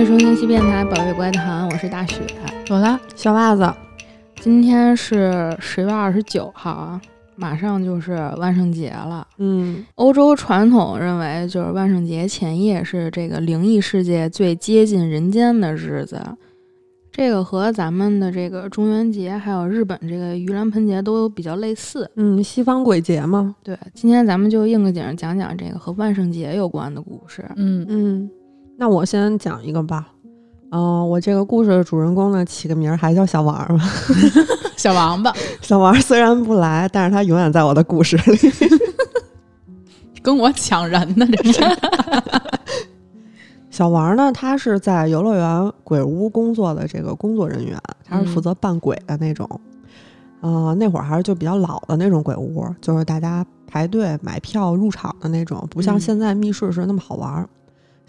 迎收听西电台《宝贝怪谈》，我是大雪。走了，小袜子。今天是十月二十九号啊，马上就是万圣节了。嗯，欧洲传统认为，就是万圣节前夜是这个灵异世界最接近人间的日子。这个和咱们的这个中元节，还有日本这个盂兰盆节都比较类似。嗯，西方鬼节嘛。对，今天咱们就应个景讲讲这个和万圣节有关的故事。嗯嗯，那我先讲一个吧。嗯，我这个故事的主人公呢，起个名儿还叫小王吧。小王八，小王虽然不来，但是他永远在我的故事里。跟我抢人呢，这是。小王呢，他是在游乐园鬼屋工作的这个工作人员，他是负责扮鬼的那种。呃，那会儿还是就比较老的那种鬼屋，就是大家排队买票入场的那种，不像现在密室是那么好玩。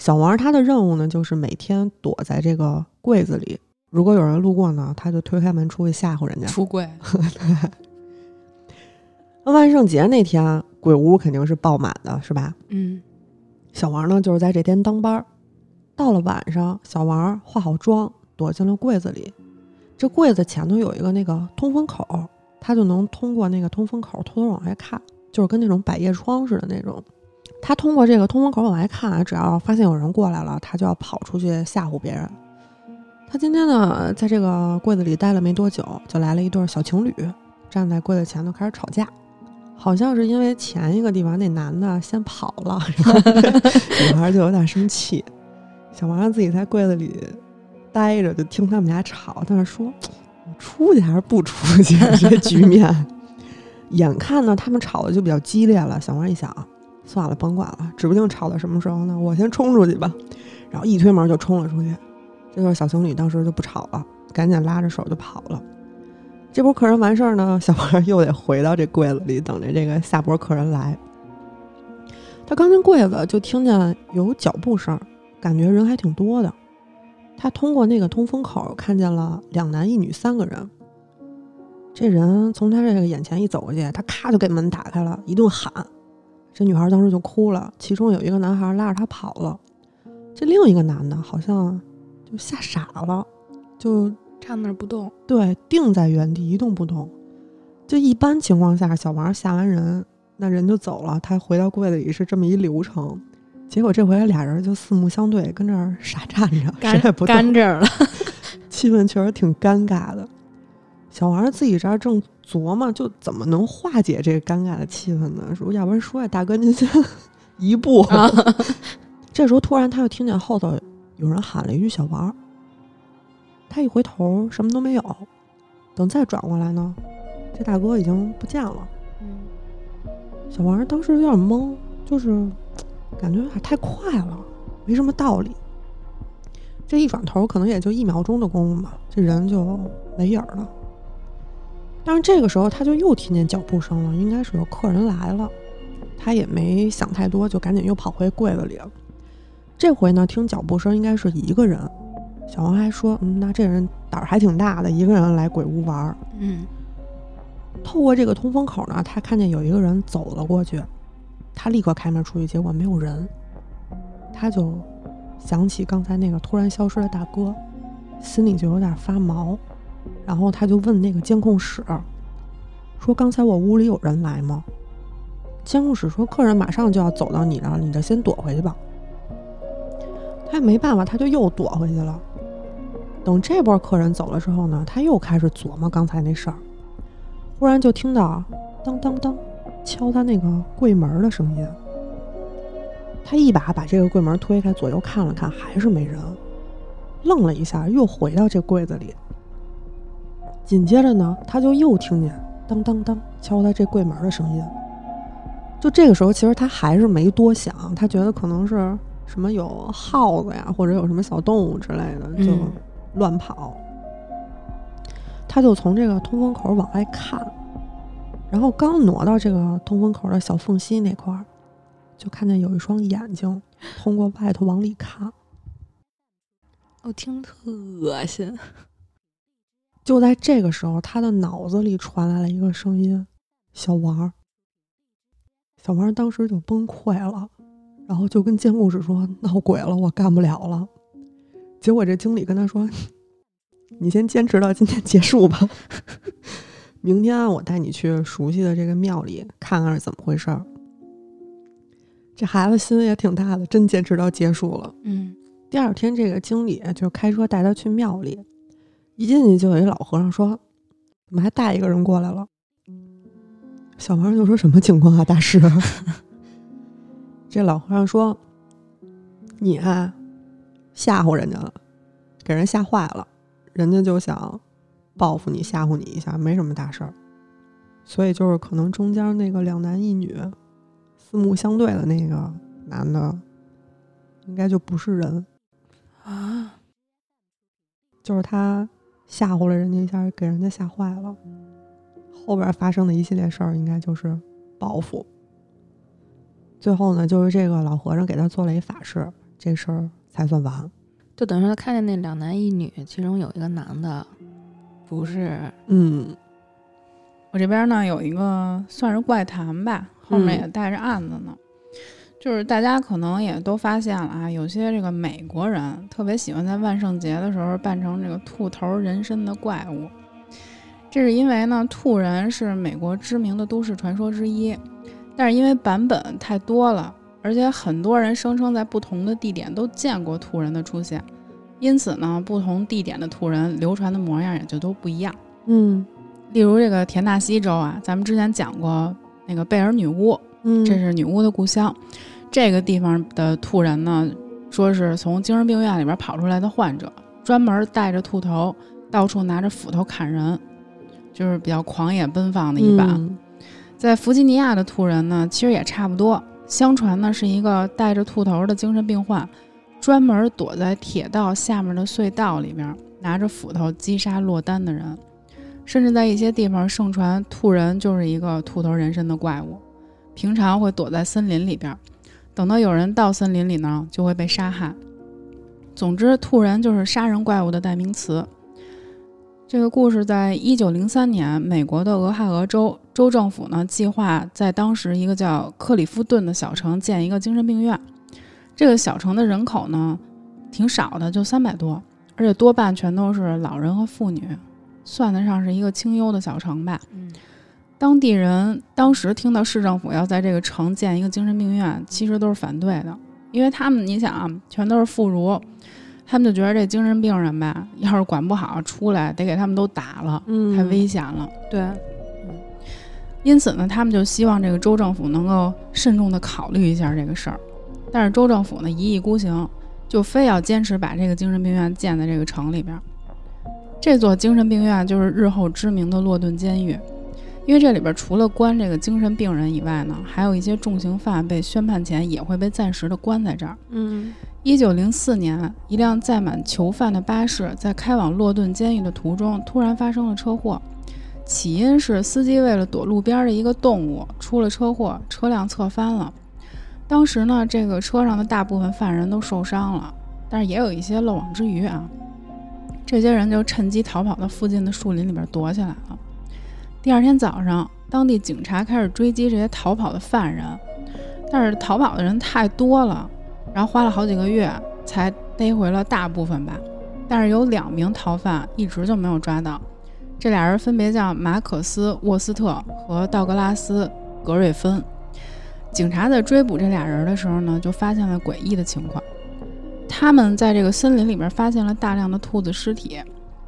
小王他的任务呢，就是每天躲在这个柜子里，如果有人路过呢，他就推开门出去吓唬人家。出柜。那万圣节那天，鬼屋肯定是爆满的，是吧？嗯。小王呢，就是在这天当班儿。到了晚上，小王化好妆，躲进了柜子里。这柜子前头有一个那个通风口，他就能通过那个通风口偷偷往外看，就是跟那种百叶窗似的那种。他通过这个通风口往外看，只要发现有人过来了，他就要跑出去吓唬别人。他今天呢，在这个柜子里待了没多久，就来了一对小情侣，站在柜子前头开始吵架，好像是因为前一个地方那男的先跑了，女孩就有点生气。小王自己在柜子里待着，就听他们俩吵。但是说：“我出去还是不出去？”这局面，眼看呢，他们吵的就比较激烈了。小王一想，算了，甭管了，指不定吵到什么时候呢。我先冲出去吧。然后一推门就冲了出去。这对小情侣当时就不吵了，赶紧拉着手就跑了。这波客人完事儿呢，小王又得回到这柜子里，等着这个下波客人来。他刚进柜子，就听见有脚步声。感觉人还挺多的，他通过那个通风口看见了两男一女三个人。这人从他这个眼前一走过去，他咔就给门打开了，一顿喊。这女孩当时就哭了，其中有一个男孩拉着她跑了。这另一个男的好像就吓傻了，就站那儿不动，对，定在原地一动不动。就一般情况下，小王吓完人，那人就走了，他回到柜子里是这么一流程。结果这回俩人就四目相对，跟这儿傻站着，谁也不干这儿了，气氛确实挺尴尬的。小王自己这儿正琢磨，就怎么能化解这个尴尬的气氛呢？说要不然说呀，大哥您先 一步。这时候突然他又听见后头有人喊了一句“小王”，他一回头什么都没有。等再转过来呢，这大哥已经不见了。嗯，小王当时有点懵，就是。感觉有点太快了，没什么道理。这一转头，可能也就一秒钟的功夫吧，这人就没影儿了。但是这个时候，他就又听见脚步声了，应该是有客人来了。他也没想太多，就赶紧又跑回柜子里了。这回呢，听脚步声应该是一个人。小王还说：“嗯，那这人胆儿还挺大的，一个人来鬼屋玩儿。”嗯。透过这个通风口呢，他看见有一个人走了过去。他立刻开门出去，结果没有人，他就想起刚才那个突然消失的大哥，心里就有点发毛，然后他就问那个监控室，说：“刚才我屋里有人来吗？”监控室说：“客人马上就要走到你了，你就先躲回去吧。”他也没办法，他就又躲回去了。等这波客人走了之后呢，他又开始琢磨刚才那事儿，忽然就听到当当当。敲他那个柜门的声音，他一把把这个柜门推开，左右看了看，还是没人，愣了一下，又回到这柜子里。紧接着呢，他就又听见当当当敲他这柜门的声音。就这个时候，其实他还是没多想，他觉得可能是什么有耗子呀，或者有什么小动物之类的，就乱跑。他就从这个通风口往外看。然后刚挪到这个通风口的小缝隙那块儿，就看见有一双眼睛通过外头往里看。我听特恶心。就在这个时候，他的脑子里传来了一个声音：“小王。”小王当时就崩溃了，然后就跟监控室说：“闹鬼了，我干不了了。”结果这经理跟他说：“你先坚持到今天结束吧，明天我带你去熟悉的这个庙里看看是怎么回事儿。”这孩子心也挺大的，真坚持到结束了。嗯第二天，这个经理就开车带他去庙里，一进去就有一老和尚说：“怎么还带一个人过来了？”小和尚就说：“什么情况啊，大师？” 这老和尚说：“你啊，吓唬人家了，给人吓坏了，人家就想报复你，吓唬你一下，没什么大事儿。所以就是可能中间那个两男一女四目相对的那个男的，应该就不是人。”啊，就是他吓唬了人家一下，给人家吓坏了。后边发生的一系列事儿，应该就是报复。最后呢，就是这个老和尚给他做了一法事，这事儿才算完。就等于说他看见那两男一女，其中有一个男的不是，嗯我这边呢有一个算是怪谈吧，后面嗯也带着案子呢。就是大家可能也都发现了啊，有些这个美国人特别喜欢在万圣节的时候扮成这个兔头人身的怪物。这是因为呢，兔人是美国知名的都市传说之一，但是因为版本太多了，而且很多人声称在不同的地点都见过兔人的出现，因此呢，不同地点的兔人流传的模样也就都不一样。嗯例如这个田纳西州啊，咱们之前讲过那个贝尔女巫，嗯，这是女巫的故乡。这个地方的兔人呢，说是从精神病院里边跑出来的患者，专门带着兔头，到处拿着斧头砍人，就是比较狂野奔放的一版。嗯在弗吉尼亚的兔人呢，其实也差不多。相传呢，是一个带着兔头的精神病患，专门躲在铁道下面的隧道里边，拿着斧头击杀落单的人。甚至在一些地方盛传兔人就是一个兔头人身的怪物，平常会躲在森林里边，等到有人到森林里呢，就会被杀害。总之，兔人就是杀人怪物的代名词。这个故事在一九零三年，美国的俄亥俄州州政府呢计划在当时一个叫克里夫顿的小城建一个精神病院。这个小城的人口呢挺少的，就三百多，而且多半全都是老人和妇女，算得上是一个清幽的小城吧。嗯当地人当时听到市政府要在这个城建一个精神病院，其实都是反对的，因为他们你想啊，全都是妇孺，他们就觉得这精神病人吧，要是管不好出来，得给他们都打了，嗯太危险了。对，因此呢，他们就希望这个州政府能够慎重地考虑一下这个事儿。但是州政府呢一意孤行，就非要坚持把这个精神病院建在这个城里边儿。这座精神病院就是日后知名的洛顿监狱，因为这里边除了关这个精神病人以外呢，还有一些重刑犯被宣判前也会被暂时的关在这儿。嗯一九零四年，一辆载满囚犯的巴士在开往洛顿监狱的途中突然发生了车祸。起因是司机为了躲路边的一个动物出了车祸，车辆侧翻了。当时呢，这个车上的大部分犯人都受伤了，但是也有一些漏网之鱼啊。这些人就趁机逃跑到附近的树林里边躲起来了。第二天早上，当地警察开始追击这些逃跑的犯人，但是逃跑的人太多了，然后花了好几个月才逮回了大部分吧。但是有两名逃犯一直就没有抓到，这俩人分别叫马可斯·沃斯特和道格拉斯·格瑞芬。警察在追捕这俩人的时候呢，就发现了诡异的情况。他们在这个森林里面发现了大量的兔子尸体，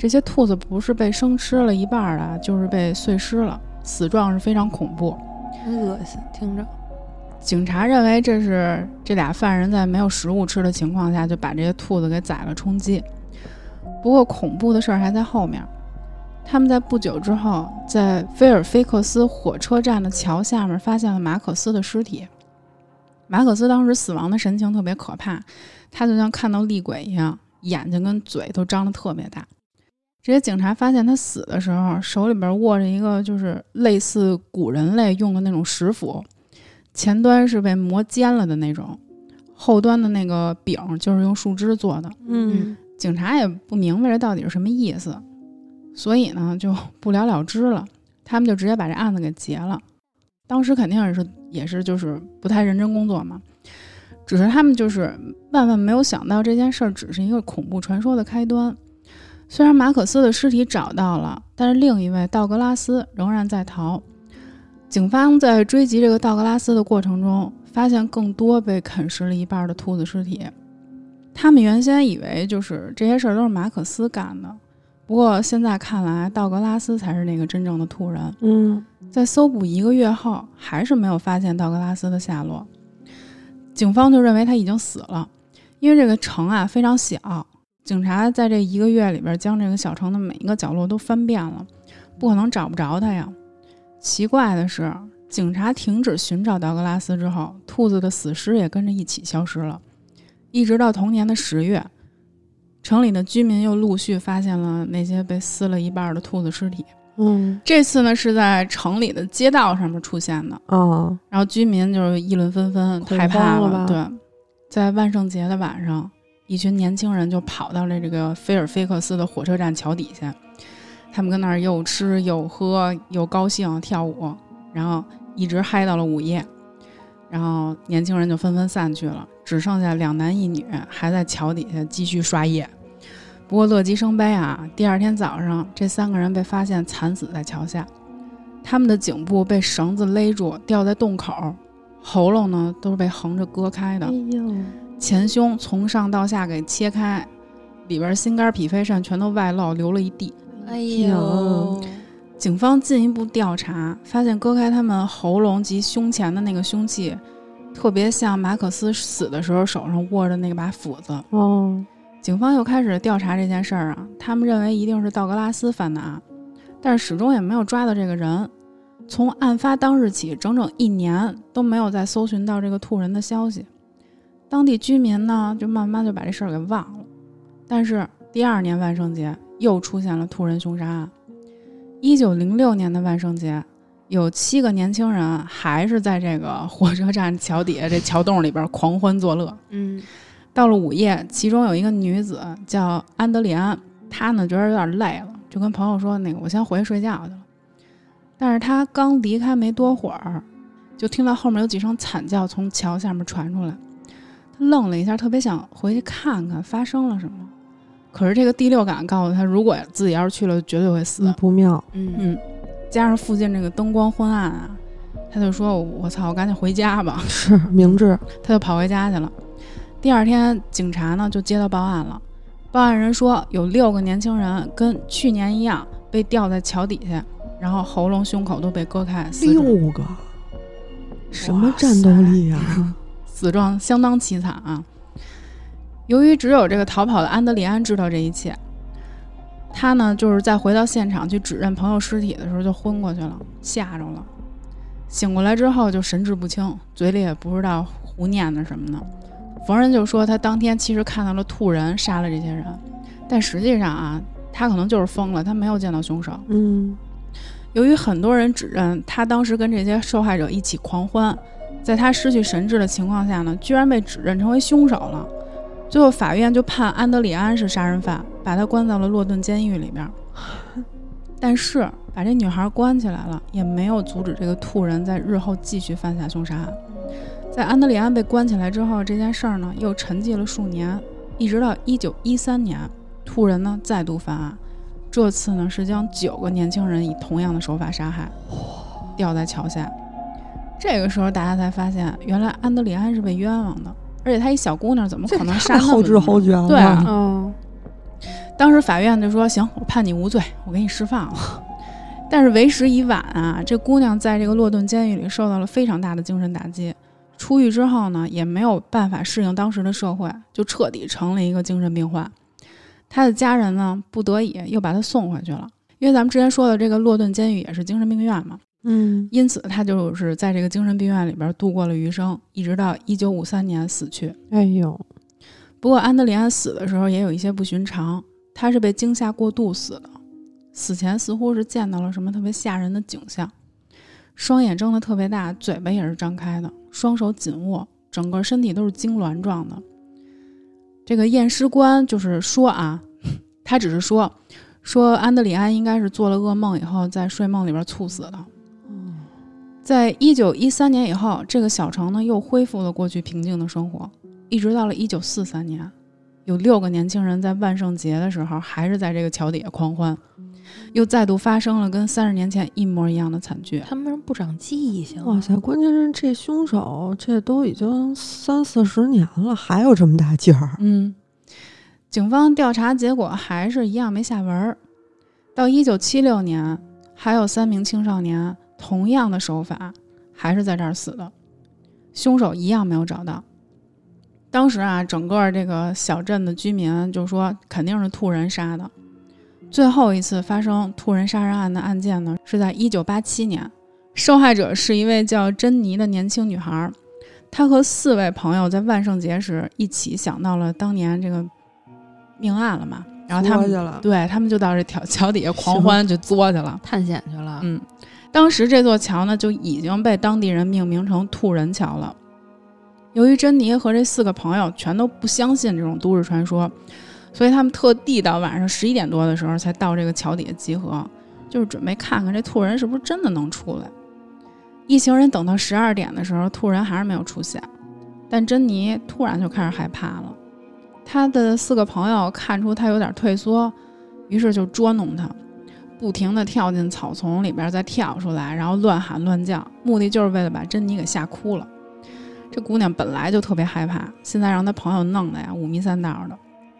这些兔子不是被生吃了一半儿的，就是被碎尸了，死状是非常恐怖。真恶心，听着。警察认为这是这俩犯人在没有食物吃的情况下就把这些兔子给宰了充饥。不过恐怖的事儿还在后面，他们在不久之后在菲尔菲克斯火车站的桥下面发现了马可斯的尸体。马可斯当时死亡的神情特别可怕，他就像看到厉鬼一样，眼睛跟嘴都张得特别大。这些警察发现他死的时候，手里边握着一个就是类似古人类用的那种石斧，前端是被磨尖了的那种，后端的那个柄就是用树枝做的。嗯警察也不明白这到底是什么意思，所以呢就不了了之了。他们就直接把这案子给结了。当时肯定也是也是就是不太认真工作嘛。只是他们就是万万没有想到这件事儿只是一个恐怖传说的开端。虽然马可斯的尸体找到了，但是另一位道格拉斯仍然在逃。警方在追击这个道格拉斯的过程中，发现更多被啃食了一半的兔子尸体。他们原先以为就是这些事儿都是马可斯干的，不过现在看来，道格拉斯才是那个真正的兔人。嗯，在搜捕一个月后，还是没有发现道格拉斯的下落。警方就认为他已经死了，因为这个城啊非常小，警察在这一个月里边将这个小城的每一个角落都翻遍了，不可能找不着他呀。奇怪的是，警察停止寻找道格拉斯之后，兔子的死尸也跟着一起消失了。一直到同年的十月，城里的居民又陆续发现了那些被撕了一半的兔子尸体。嗯这次呢是在城里的街道上面出现的，哦，然后居民就是议论纷纷，害怕了吧对，在万圣节的晚上，一群年轻人就跑到了这个菲尔菲克斯的火车站桥底下，他们跟那儿又吃又喝又高兴跳舞，然后一直嗨到了午夜。然后年轻人就纷纷散去了，只剩下两男一女还在桥底下继续刷夜。不过乐极生悲啊，第二天早上，这三个人被发现惨死在桥下，他们的颈部被绳子勒住，吊在洞口，喉咙呢都是被横着割开的，前胸从上到下给切开，里边心肝脾肺肾全都外露，流了一地。哎呦，警方进一步调查，发现割开他们喉咙及胸前的那个凶器，特别像马可斯死的时候手上握着那把斧子。哦，警方又开始调查这件事儿啊，他们认为一定是道格拉斯犯的案，但是始终也没有抓到这个人。从案发当日起，整整一年都没有再搜寻到这个兔人的消息。当地居民呢，就慢慢就把这事儿给忘了。但是第二年万圣节又出现了突人凶杀案。一九零六年的万圣节，有七个年轻人还是在这个火车站桥底下这桥洞里边狂欢作乐。嗯到了午夜，其中有一个女子叫安德里安，她呢觉得有点累了，就跟朋友说：“那个我先回去睡觉去了。”但是她刚离开没多会儿，就听到后面有几声惨叫从桥下面传出来。她愣了一下，特别想回去看看发生了什么。可是这个第六感告诉他，如果自己要是去了，绝对会死。嗯不妙，嗯。嗯，加上附近这个灯光昏暗啊，他就说：“我操，我赶紧回家吧。”是明智，他就跑回家去了。第二天，警察呢就接到报案了，报案人说有六个年轻人跟去年一样被吊在桥底下，然后喉咙、胸口都被割开，死六个，什么战斗力呀、死状相当凄惨啊。由于只有这个逃跑的安德里安知道这一切，他呢就是在回到现场去指认朋友尸体的时候就昏过去了，吓着了。醒过来之后就神志不清，嘴里也不知道胡念的什么呢。逢人就说他当天其实看到了兔人杀了这些人，但实际上啊，他可能就是疯了，他没有见到凶手。嗯，由于很多人指认他当时跟这些受害者一起狂欢，在他失去神智的情况下呢，居然被指认成为凶手了。最后法院就判安德里安是杀人犯，把他关到了洛顿监狱里边。但是把这女孩关起来了，也没有阻止这个兔人在日后继续犯下凶杀案。在安德里安被关起来之后，这件事儿呢又沉寂了数年，一直到一九一三年，兔人呢再度犯案，这次呢是将九个年轻人以同样的手法杀害，吊在桥下。这个时候大家才发现，原来安德里安是被冤枉的，而且她一小姑娘怎么可能杀后知后觉了。对啊哦，当时法院就说：“行，我判你无罪，我给你释放了。”但是为时已晚啊！这姑娘在这个洛顿监狱里受到了非常大的精神打击，出狱之后呢，也没有办法适应当时的社会，就彻底成了一个精神病患。她的家人呢，不得已又把她送回去了，因为咱们之前说的这个洛顿监狱也是精神病院嘛，嗯，因此他就是在这个精神病院里边度过了余生，一直到一九五三年死去。哎呦，不过安德里安死的时候也有一些不寻常，他是被惊吓过度死的，死前似乎是见到了什么特别吓人的景象，双眼睁得特别大，嘴巴也是张开的，双手紧握，整个身体都是痉挛状的。这个验尸官就是说啊，他只是说说安德里安应该是做了噩梦以后在睡梦里边猝死的。在一九一三年以后，这个小城呢又恢复了过去平静的生活，一直到了一九四三年，有六个年轻人在万圣节的时候还是在这个桥底下狂欢，又再度发生了跟三十年前一模一样的惨剧。他们是不长记性。哇塞！关键是这凶手这都已经三四十年了，还有这么大劲儿。嗯，警方调查结果还是一样没下文儿。到一九七六年，还有三名青少年同样的手法，还是在这儿死的，凶手一样没有找到。当时啊，整个这个小镇的居民就说肯定是兔人杀的。最后一次发生兔人杀人案的案件呢，是在一九八七年，受害者是一位叫珍妮的年轻女孩。她和四位朋友在万圣节时一起想到了当年这个命案了嘛，然后他们对他们就到这条桥底下狂欢，去作去了。探险去了。嗯，当时这座桥呢就已经被当地人命名成兔人桥了。由于珍妮和这四个朋友全都不相信这种都市传说，所以他们特地到晚上十一点多的时候才到这个桥底下集合，就是准备看看这兔人是不是真的能出来。一行人等到十二点的时候，兔人还是没有出现，但珍妮突然就开始害怕了。他的四个朋友看出他有点退缩，于是就捉弄他，不停地跳进草丛里边，再跳出来，然后乱喊乱叫，目的就是为了把珍妮给吓哭了。这姑娘本来就特别害怕，现在让她朋友弄的呀五迷三道的。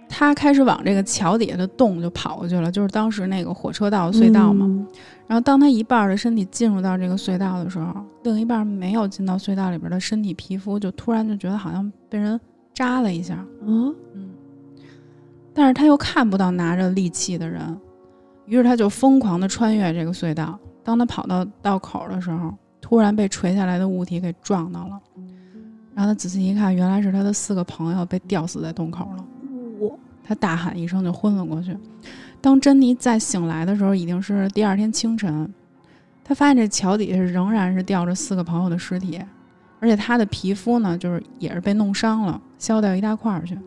她开始往这个桥底下的洞就跑过去了，就是当时那个火车道隧道嘛。然后当她一半的身体进入到这个隧道的时候，另一半没有进到隧道里边的身体皮肤就突然就觉得好像被人扎了一下，嗯，嗯，但是她又看不到拿着利器的人，于是他就疯狂地穿越这个隧道。当他跑到道口的时候，突然被垂下来的物体给撞到了，然后他仔细一看，原来是他的四个朋友被吊死在洞口了。我他大喊一声就昏了过去。当珍妮再醒来的时候，已经是第二天清晨。他发现这桥底下仍然是吊着四个朋友的尸体，而且他的皮肤呢，就是也是被弄伤了，削掉一大块儿去，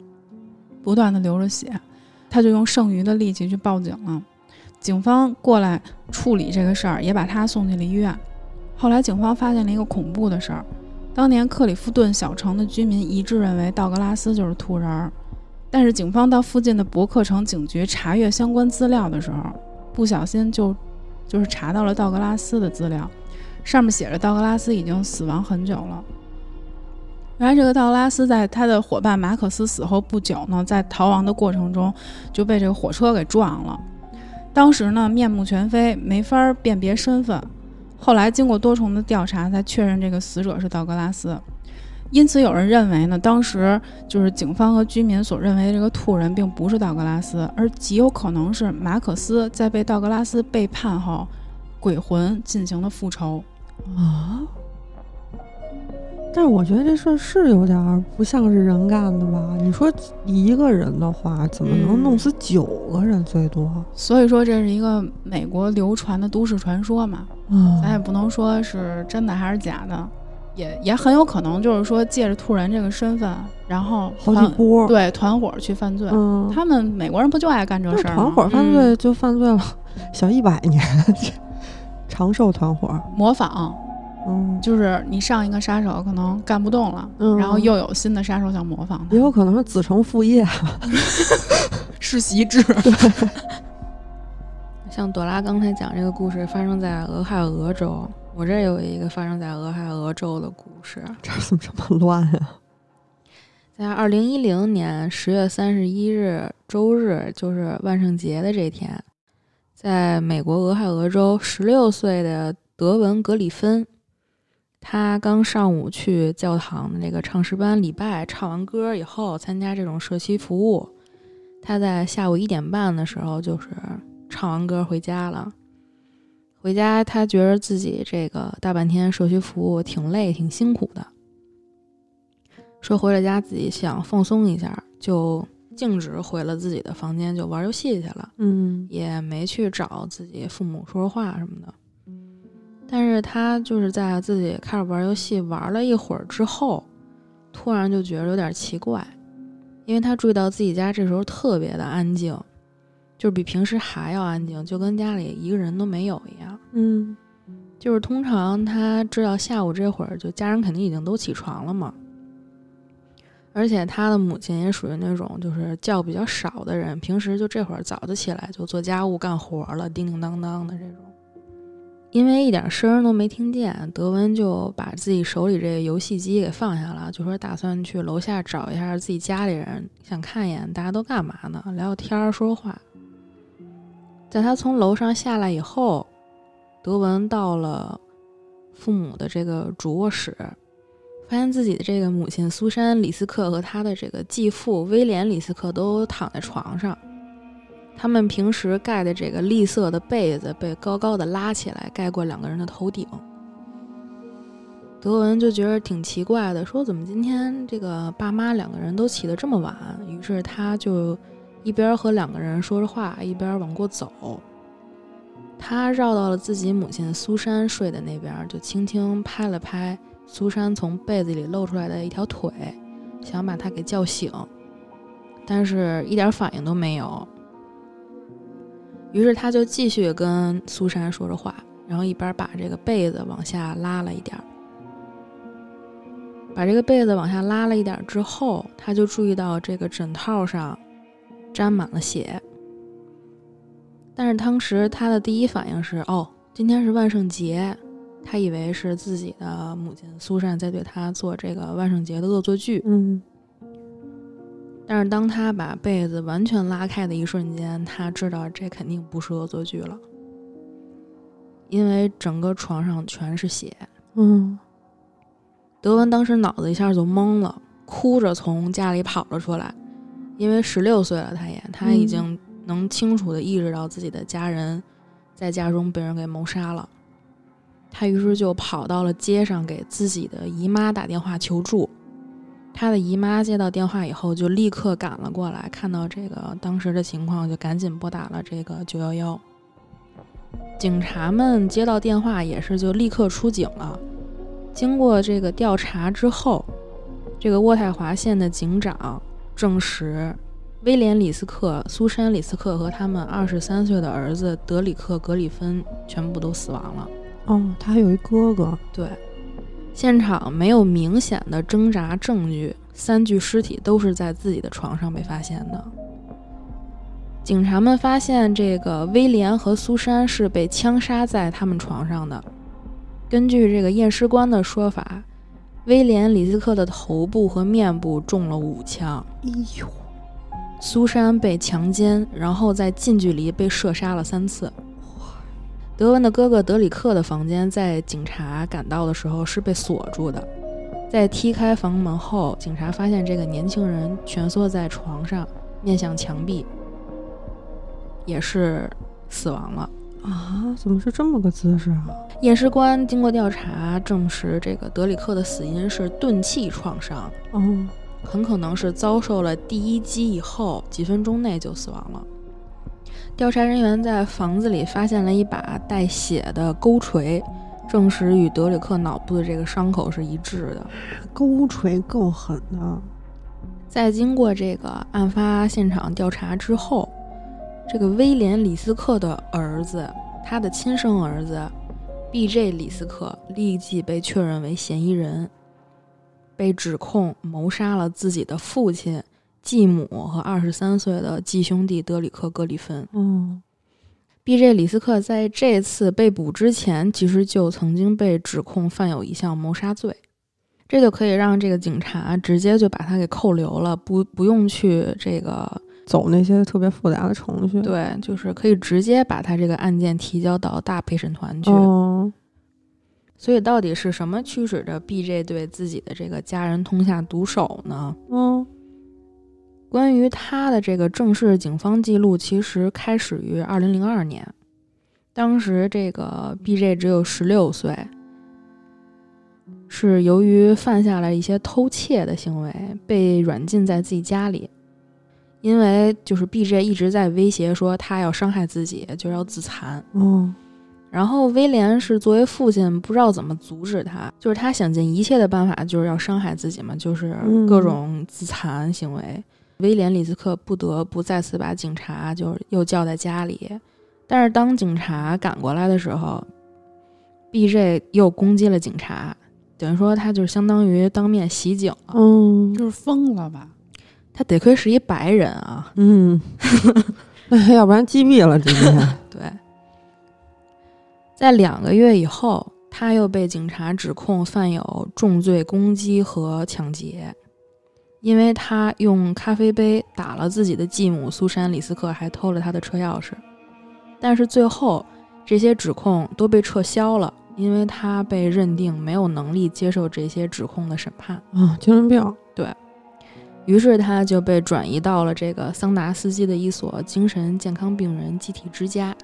不断的流着血。他就用剩余的力气去报警了。警方过来处理这个事儿，也把他送进了医院。后来警方发现了一个恐怖的事儿：当年克里夫顿小城的居民一致认为道格拉斯就是兔人儿。但是警方到附近的伯克城警局查阅相关资料的时候，不小心就就是查到了道格拉斯的资料，上面写着道格拉斯已经死亡很久了。原来这个道格拉斯在他的伙伴马可斯死后不久呢，在逃亡的过程中就被这个火车给撞了，当时呢面目全非，没法辨别身份。后来经过多重的调查，才确认这个死者是道格拉斯。因此，有人认为呢，当时就是警方和居民所认为的这个兔人，并不是道格拉斯，而极有可能是马可斯在被道格拉斯背叛后，鬼魂进行了复仇。啊。但是我觉得这事儿是有点儿不像是人干的吧？你说一个人的话，怎么能弄死九个人最多？所以说，这是一个美国流传的都市传说嘛，嗯，咱也不能说是真的还是假的，也也很有可能就是说借着兔人这个身份，然后好几团波。对团伙去犯罪。嗯，他们美国人不就爱干这事儿吗？团伙犯嗯罪就犯罪了，小一百年，长寿团伙。模仿，嗯，就是你上一个杀手可能干不动了，嗯然后又有新的杀手想模仿他也，有可能是子承父业。世袭制。像朵拉刚才讲这个故事发生在俄亥俄州，我这儿有一个发生在俄亥俄州的故事，这儿怎么这么乱啊？在二零一零年十月三十一日周日，就是万圣节的这天，在美国俄亥俄州，十六岁的德文·格里芬，他刚上午去教堂的那个唱诗班礼拜，唱完歌以后参加这种社区服务。他在下午一点半的时候，就是唱完歌回家了。回家，他觉得自己这个大半天社区服务挺累、挺辛苦的，说回了家自己想放松一下，就径直回了自己的房间，就玩游戏去了，嗯也没去找自己父母说说话什么的。但是他就是在自己开始玩游戏玩了一会儿之后，突然就觉得有点奇怪，因为他注意到自己家这时候特别的安静，就是比平时还要安静，就跟家里一个人都没有一样。嗯就是通常他知道下午这会儿，就家人肯定已经都起床了嘛。而且他的母亲也属于那种就是觉比较少的人，平时就这会儿早就起来就做家务干活了，叮叮当当的这种。因为一点声都没听见，德文就把自己手里这个游戏机给放下了，就说打算去楼下找一下自己家里人，想看一眼大家都干嘛呢，聊聊天儿，说说话。在他从楼上下来以后，德文到了父母的这个主卧室，发现自己的这个母亲苏珊·李斯克和他的这个继父威廉·李斯克都躺在床上。他们平时盖的这个栗色的被子被高高的拉起来，盖过两个人的头顶。德文就觉得挺奇怪的，说怎么今天这个爸妈两个人都起得这么晚？于是他就一边和两个人说着话，一边往过走。他绕到了自己母亲苏珊睡的那边，就轻轻拍了拍苏珊从被子里露出来的一条腿，想把她给叫醒，但是一点反应都没有。于是他就继续跟苏珊说着话，然后一边把这个被子往下拉了一点儿。把这个被子往下拉了一点之后，他就注意到这个枕套上沾满了血。但是当时他的第一反应是：哦，今天是万圣节，他以为是自己的母亲苏珊在对他做这个万圣节的恶作剧。嗯但是当他把被子完全拉开的一瞬间，他知道这肯定不是恶作剧了，因为整个床上全是血。嗯德文当时脑子一下就懵了，哭着从家里跑了出来，因为十六岁了，他也他已经能清楚的意识到自己的家人在家中被人给谋杀了。他于是就跑到了街上，给自己的姨妈打电话求助。他的姨妈接到电话以后，就立刻赶了过来，看到这个当时的情况，就赶紧拨打了这个九幺幺。警察们接到电话也是就立刻出警了。经过这个调查之后，这个渥太华县的警长证实，威廉·里斯克、苏珊·里斯克和他们二十三岁的儿子德里克·格里芬全部都死亡了。哦，他还有一哥哥。对，现场没有明显的挣扎证据，三具尸体都是在自己的床上被发现的。警察们发现这个威廉和苏珊是被枪杀在他们床上的。根据这个验尸官的说法，威廉·李斯克的头部和面部中了五枪，哎呦，苏珊被强奸，然后在近距离被射杀了三次。德文的哥哥德里克的房间在警察赶到的时候是被锁住的，在踢开房门后，警察发现这个年轻人蜷缩在床上，面向墙壁，也是死亡了。啊，怎么是这么个姿势啊？验尸官经过调查证实，这个德里克的死因是钝器创伤，哦，很可能是遭受了第一击以后几分钟内就死亡了。调查人员在房子里发现了一把带血的钩锤，证实与德里克脑部的这个伤口是一致的。钩锤够狠的。在经过这个案发现场调查之后，这个威廉·李斯克的儿子，他的亲生儿子 B.J. 李斯克立即被确认为嫌疑人，被指控谋杀了自己的父亲、继母和二十三岁的继兄弟德里克·格里芬。嗯 B.J. 李斯克在这次被捕之前，其实就曾经被指控犯有一项谋杀罪，这就可以让这个警察直接就把他给扣留了，不不用去这个走那些特别复杂的程序。，对，就是可以直接把他这个案件提交到大陪审团去。哦，所以，到底是什么驱使着 B.J. 对自己的这个家人痛下毒手呢？嗯关于他的这个正式警方记录，其实开始于二零零二年，当时这个 B.J. 只有十六岁，是由于犯下了一些偷窃的行为，被软禁在自己家里。因为就是 B.J. 一直在威胁说他要伤害自己，就要自残。嗯，然后威廉是作为父亲，不知道怎么阻止他，就是他想尽一切的办法，就是要伤害自己嘛，就是各种自残行为。威廉·李斯克不得不再次把警察就是又叫在家里，但是当警察赶过来的时候，BJ 又攻击了警察，等于说他就是相当于当面袭警了。嗯就是疯了吧？他得亏是一白人啊，嗯，那要不然击毙了直接。对。在两个月以后，他又被警察指控犯有重罪攻击和抢劫，因为他用咖啡杯打了自己的继母苏珊·李斯克，还偷了他的车钥匙。但是最后，这些指控都被撤销了，因为他被认定没有能力接受这些指控的审判。啊，精神病。对于是他就被转移到了这个桑达斯基的一所精神健康病人集体之家，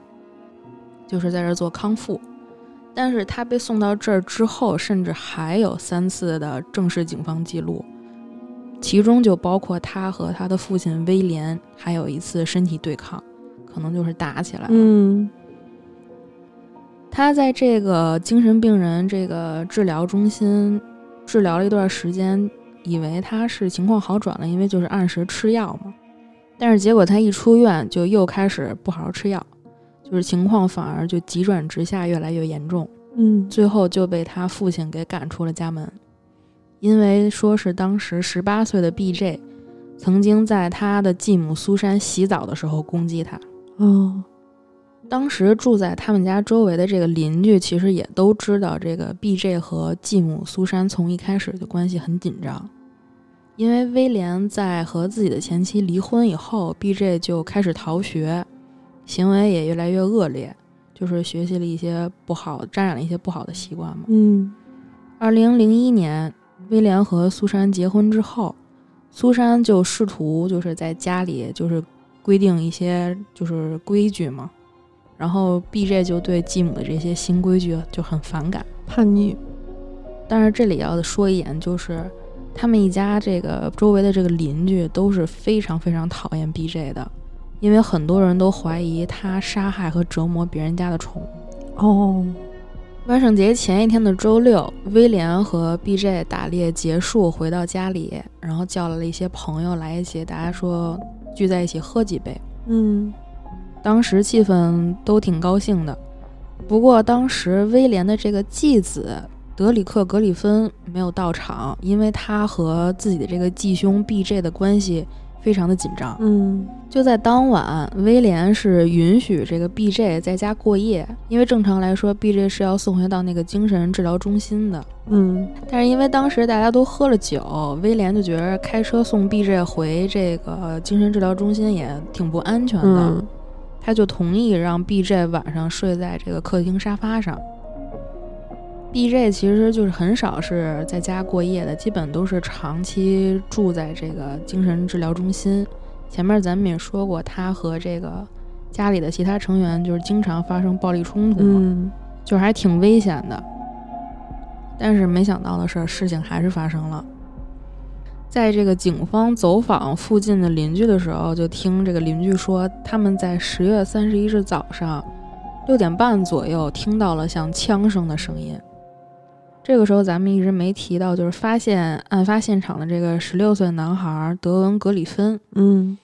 就是在这儿做康复。但是他被送到这儿之后，甚至还有三次的正式警方记录，其中就包括他和他的父亲威廉还有一次身体对抗，可能就是打起来了。嗯他在这个精神病人这个治疗中心治疗了一段时间，以为他是情况好转了，因为就是按时吃药嘛。但是结果他一出院就又开始不好好吃药，就是情况反而就急转直下，越来越严重。嗯最后就被他父亲给赶出了家门，因为说是当时十八岁的 B.J. 曾经在他的继母苏珊洗澡的时候攻击他。哦当时住在他们家周围的这个邻居，其实也都知道这个 B.J. 和继母苏珊从一开始就关系很紧张，因为威廉在和自己的前妻离婚以后，B.J. 就开始逃学，行为也越来越恶劣，就是学习了一些不好，沾染了一些不好的习惯嘛。嗯二零零一年，威廉和苏珊结婚之后，苏珊就试图就是在家里就是规定一些就是规矩嘛，然后 B.J 就对继母的这些新规矩就很反感。叛逆。但是这里要说一点，就是他们一家这个周围的这个邻居都是非常非常讨厌 B.J 的，因为很多人都怀疑他杀害和折磨别人家的宠物。哦，万圣节前一天的周六，威廉和 B.J 打猎结束回到家里，然后叫来了一些朋友来一起，大家说聚在一起喝几杯。嗯当时气氛都挺高兴的。不过当时威廉的这个继子德里克·格里芬没有到场，因为他和自己的这个继兄 B.J 的关系非常的紧张。嗯就在当晚，威廉是允许这个 B.J 在家过夜，因为正常来说，B.J 是要送回到那个精神治疗中心的。嗯但是因为当时大家都喝了酒，威廉就觉得开车送 B.J 回这个精神治疗中心也挺不安全的，嗯他就同意让 B.J 晚上睡在这个客厅沙发上。B.J 其实就是很少是在家过夜的，基本都是长期住在这个精神治疗中心。前面咱们也说过，他和这个家里的其他成员就是经常发生暴力冲突，嗯就是还挺危险的。但是没想到的是，事情还是发生了。在这个警方走访附近的邻居的时候，就听这个邻居说，他们在十月三十一日早上六点半左右听到了像枪声的声音。这个时候，咱们一直没提到，就是发现案发现场的这个十六岁男孩德文·格里芬，嗯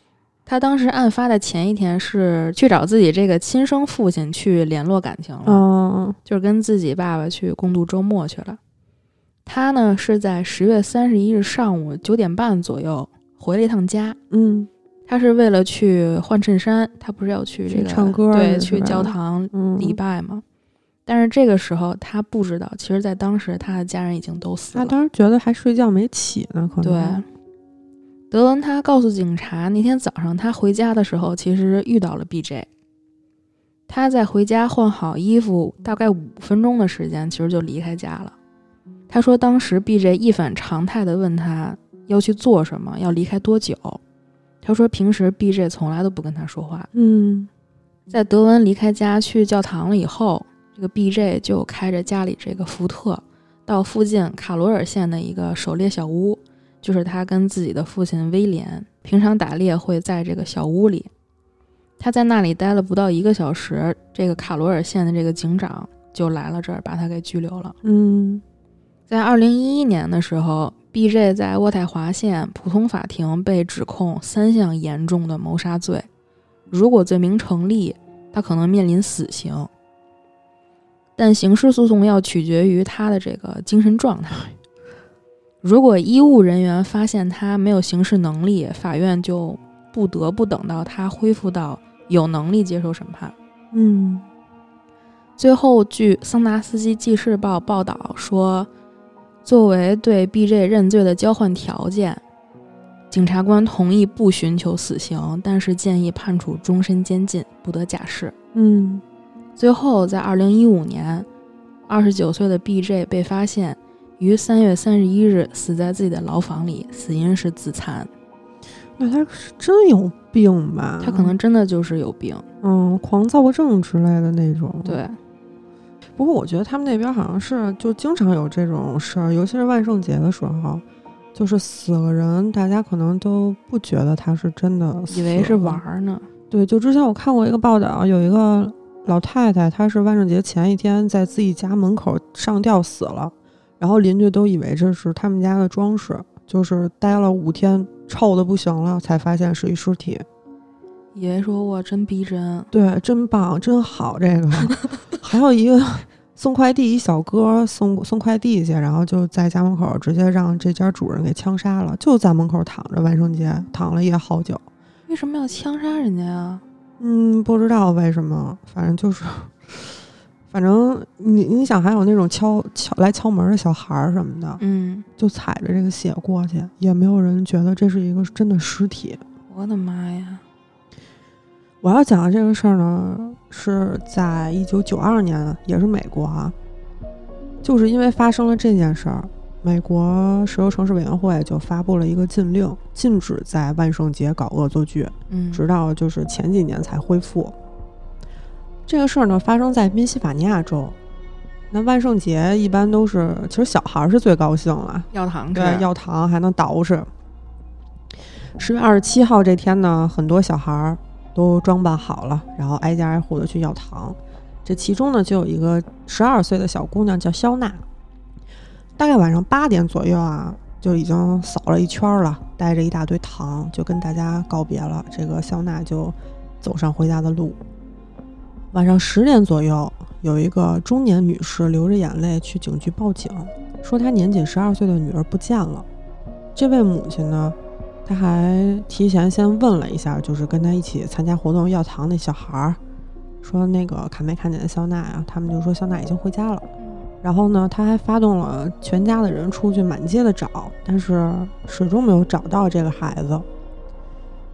他当时案发的前一天是去找自己这个亲生父亲去联络感情了。哦就是跟自己爸爸去共度周末去了。他呢是在十月三十一日上午九点半左右回了一趟家。嗯他是为了去换衬衫，他不是要去这去个唱歌对，去教堂嗯，礼拜吗？但是这个时候他不知道，其实在当时他的家人已经都死了。他当时觉得还睡觉没起呢，可能对，德文他告诉警察，那天早上他回家的时候，其实遇到了 B.J。他在回家换好衣服，大概五分钟的时间，其实就离开家了。他说，当时 B.J 一反常态的问他要去做什么，要离开多久。他说，平时 B.J 从来都不跟他说话。嗯在德文离开家去教堂了以后，这个 B.J 就开着家里这个福特，到附近卡罗尔县的一个狩猎小屋，就是他跟自己的父亲威廉平常打猎会在这个小屋里。他在那里待了不到一个小时，这个卡罗尔县的这个警长就来了这儿，把他给拘留了。嗯在二零一一年的时候，B.J 在渥太华县普通法庭被指控三项严重的谋杀罪，如果罪名成立，他可能面临死刑。但刑事诉讼要取决于他的这个精神状态。如果医务人员发现他没有刑事能力，法院就不得不等到他恢复到有能力接受审判。嗯最后，据桑达斯基纪事报报道说，作为对 B.J. 认罪的交换条件，检察官同意不寻求死刑，但是建议判处终身监禁，不得假释。嗯最后，在2015年，29岁的 B.J. 被发现于3月31日死在自己的牢房里，死因是自残。那他是真有病吧？他可能真的就是有病。嗯狂躁症之类的那种。，对，不过我觉得他们那边好像是就经常有这种事儿，尤其是万圣节的时候，就是死了人，大家可能都不觉得他是真的死，以为是玩儿呢。对，就之前我看过一个报道，有一个老太太，她是万圣节前一天在自己家门口上吊死了，然后邻居都以为这是他们家的装饰，就是待了五天臭的不行了，才发现是一尸体。以为说我真逼真，对，真棒，真好，这个 还有一个送快递一小哥送送快递去，然后就在家门口直接让这家主人给枪杀了，就在门口躺着，万圣节躺了也好久。为什么要枪杀人家呀？嗯，不知道为什么，反正就是，反正你你想，还有那种敲敲来敲门的小孩儿什么的，嗯，就踩着这个血过去，也没有人觉得这是一个真的尸体。我的妈呀！我要讲的这个事儿呢，是在一九九二年，也是美国啊，就是因为发生了这件事儿，美国石油城市委员会就发布了一个禁令，禁止在万圣节搞恶作剧。嗯，直到就是前几年才恢复。这个事儿呢，发生在宾夕法尼亚州。那万圣节一般都是，其实小孩儿是最高兴了，要糖，对，要糖还能捯饬。十月二十七号这天呢，很多小孩儿都装扮好了，然后挨家挨户的去要糖。这其中呢，就有一个十二岁的小姑娘叫肖娜。大概晚上八点左右啊，就已经扫了一圈了，带着一大堆糖就跟大家告别了。这个肖娜就走上回家的路。晚上十点左右，有一个中年女士流着眼泪去警局报警，说她年仅十二岁的女儿不见了。这位母亲呢，她还提前先问了一下，就是跟她一起参加活动要糖那小孩儿，说那个看没看见肖娜啊？他们就说肖娜已经回家了。然后呢，他还发动了全家的人出去满街的找，但是始终没有找到这个孩子。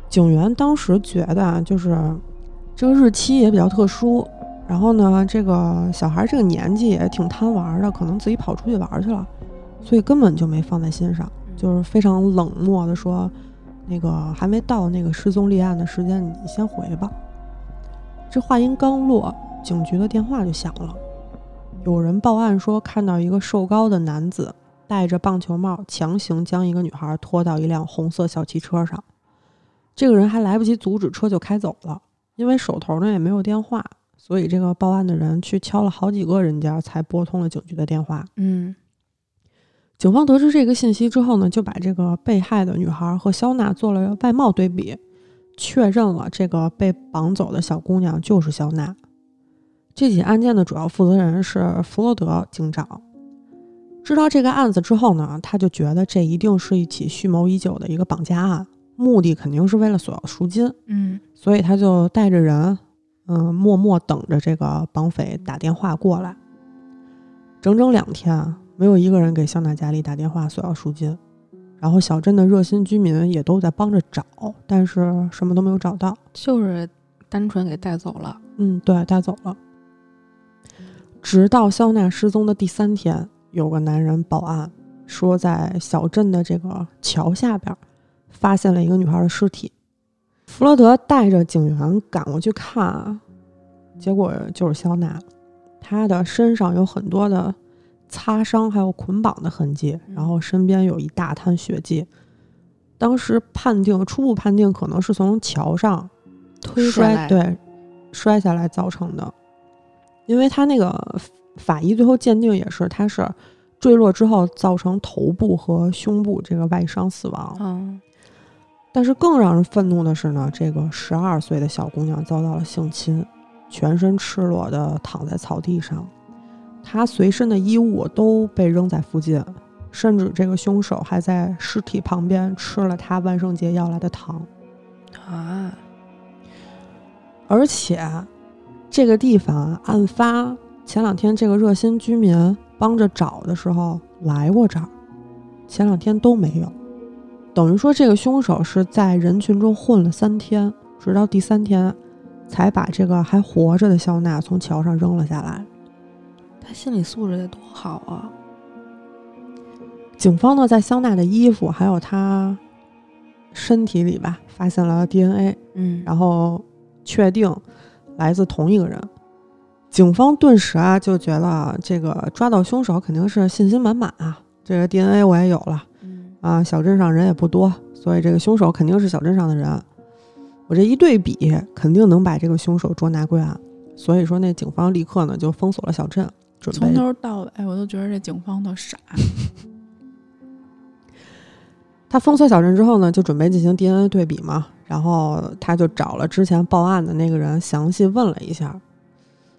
警员当时觉得啊，就是这个日期也比较特殊，然后呢，这个小孩这个年纪也挺贪玩的，可能自己跑出去玩去了，所以根本就没放在心上，就是非常冷漠的说，那个还没到那个失踪立案的时间，你先回吧。这话音刚落，警局的电话就响了。有人报案说看到一个瘦高的男子戴着棒球帽，强行将一个女孩拖到一辆红色小汽车上。这个人还来不及阻止，车就开走了。因为手头呢也没有电话，所以这个报案的人去敲了好几个人家，才拨通了警局的电话。嗯警方得知这个信息之后呢，就把这个被害的女孩和肖娜做了外貌对比，确认了这个被绑走的小姑娘就是肖娜。这起案件的主要负责人是弗洛德警长。知道这个案子之后呢，他就觉得这一定是一起蓄谋已久的一个绑架案，目的肯定是为了索要赎金，嗯所以他就带着人，嗯，默默等着这个绑匪打电话过来。整整两天啊，没有一个人给肖娜家里打电话索要赎金，然后小镇的热心居民也都在帮着找，但是什么都没有找到。就是单纯给带走了。嗯，对，带走了。直到肖娜失踪的第三天，有个男人报案说，在小镇的这个桥下边发现了一个女孩的尸体。弗洛德带着警员赶过去看啊，结果就是肖娜，她的身上有很多的擦伤，还有捆绑的痕迹，然后身边有一大滩血迹。当时判定，初步判定可能是从桥上推，，摔对摔下来造成的，因为他那个法医最后鉴定也是，他是坠落之后造成头部和胸部这个外伤死亡。嗯但是更让人愤怒的是呢，这个十二岁的小姑娘遭到了性侵，全身赤裸的躺在草地上，她随身的衣物都被扔在附近，甚至这个凶手还在尸体旁边吃了她万圣节要来的糖。啊，而且，这个地方啊案发前两天，这个热心居民帮着找的时候来过这儿，前两天都没有。等于说，这个凶手是在人群中混了三天，直到第三天才把这个还活着的肖娜从桥上扔了下来。他心理素质得多好啊！警方呢，在肖娜的衣服还有她身体里吧，发现了 DNA，嗯，然后确定来自同一个人。警方顿时啊就觉得这个抓到凶手肯定是信心满满啊，这个 DNA 我也有了嗯啊，小镇上人也不多，所以这个凶手肯定是小镇上的人。我这一对比，肯定能把这个凶手捉拿归案。所以说，那警方立刻呢就封锁了小镇，准备从头到尾我都觉得这警方特傻。他封锁小镇之后呢，就准备进行 DNA 对比嘛。然后他就找了之前报案的那个人，详细问了一下，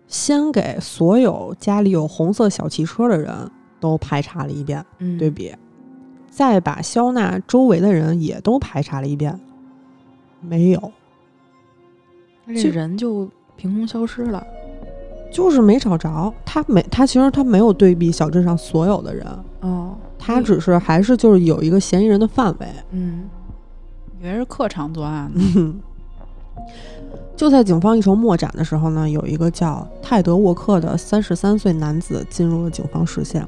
先给所有家里有红色小汽车的人都排查了一遍嗯，对比，再把肖娜周围的人也都排查了一遍，没有，这人就凭空消失了。就是没找着。他没，他其实他没有对比小镇上所有的人，哦，他只是还是就是有一个嫌疑人的范围。嗯以为是客场作案呢。嗯，就在警方一筹莫展的时候呢，有一个叫泰德沃克的三十三岁男子进入了警方视线。